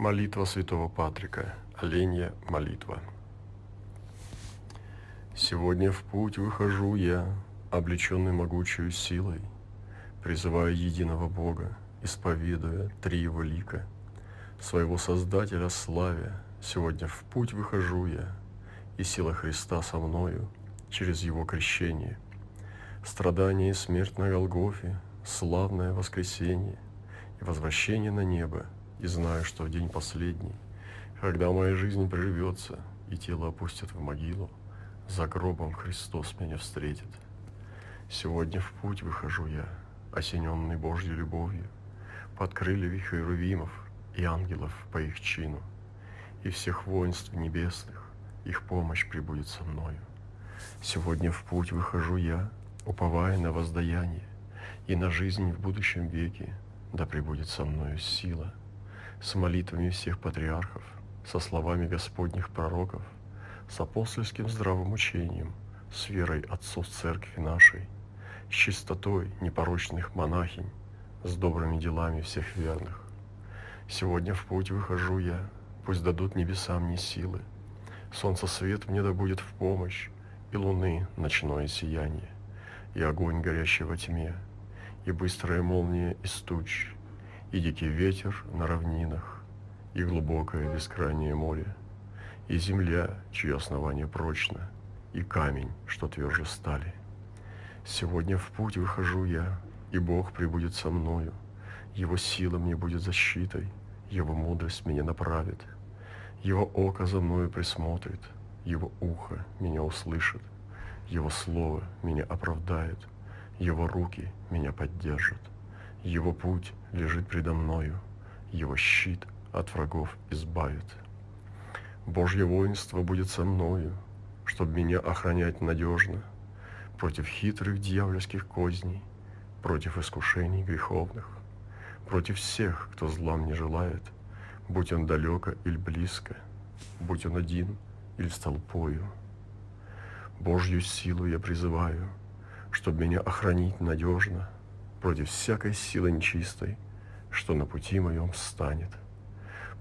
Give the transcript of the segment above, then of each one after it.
Молитва святого Патрика. Оленья молитва. Сегодня в путь выхожу я, облеченный могучей силой, призывая единого Бога, исповедуя три его лика, своего Создателя славя. Сегодня в путь выхожу я, и сила Христа со мною через его крещение. Страдание и смерть на Голгофе, славное воскресенье и возвращение на небо – и знаю, что в день последний, когда моя жизнь прервется и тело опустят в могилу, за гробом Христос меня встретит. Сегодня в путь выхожу я, осененный Божьей любовью, под крылья Херувимов и ангелов по их чину, и всех воинств небесных, их помощь прибудет со мною. Сегодня в путь выхожу я, уповая на воздаяние, и на жизнь в будущем веке, да пребудет со мною сила – с молитвами всех патриархов, со словами Господних пророков, с апостольским здравым учением, с верой отцов церкви нашей, с чистотой непорочных монахинь, с добрыми делами всех верных. Сегодня в путь выхожу я, пусть дадут небесам мне силы, солнце свет мне да будет в помощь, и луны ночное сияние, и огонь горящий во тьме, и быстрая молния из туч, и дикий ветер на равнинах, и глубокое бескрайнее море, и земля, чье основание прочно, и камень, что тверже стали. Сегодня в путь выхожу я, и Бог прибудет со мною, Его сила мне будет защитой, Его мудрость меня направит, Его око за мною присмотрит, Его ухо меня услышит, Его слово меня оправдает, Его руки меня поддержат. Его путь лежит предо мною, Его щит от врагов избавит. Божье воинство будет со мною, Чтоб меня охранять надежно Против хитрых дьявольских козней, Против искушений греховных, Против всех, кто зла мне желает, Будь он далеко или близко, Будь он один или с толпою. Божью силу я призываю, Чтоб меня охранить надежно — против всякой силы нечистой, что на пути моем станет,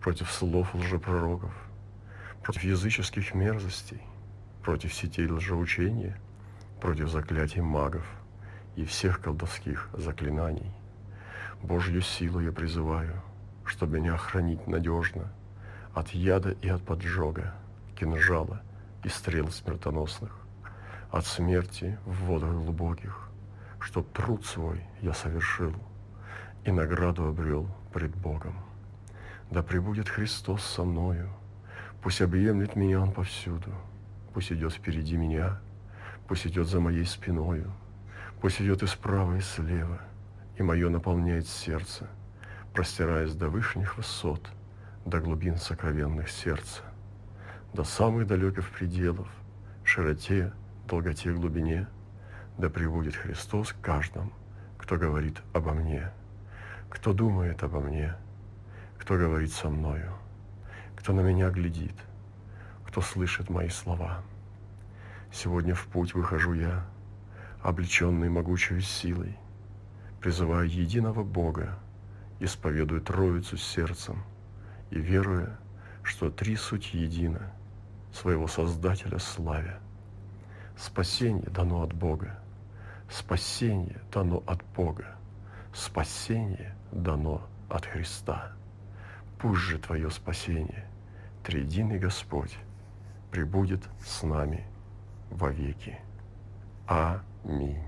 против слов лжепророков, против языческих мерзостей, против сетей лжеучения, против заклятий магов и всех колдовских заклинаний. Божью силу я призываю, чтобы меня охранить надежно от яда и от поджога, кинжала и стрел смертоносных, от смерти в водах глубоких, чтоб труд свой я совершил и награду обрел пред Богом. Да пребудет Христос со мною, пусть объемлет меня Он повсюду, пусть идет впереди меня, пусть идет за моей спиною, пусть идет и справа, и слева, и мое наполняет сердце, простираясь до вышних высот, до глубин сокровенных сердца, до самых далеких пределов, широте, долготе, глубине – да пребудет Христос каждом, кто говорит обо мне, кто думает обо мне, кто говорит со мною, кто на меня глядит, кто слышит мои слова. Сегодня в путь выхожу я, облеченный могучей силой, призывая единого Бога, исповедуя Троицу сердцем и веруя, что три суть едина, своего Создателя славя. Спасение дано от Бога, Спасение дано от Бога. Спасение дано от Христа. Пусть же Твое спасение, Триединый Господь, пребудет с нами вовеки. Аминь.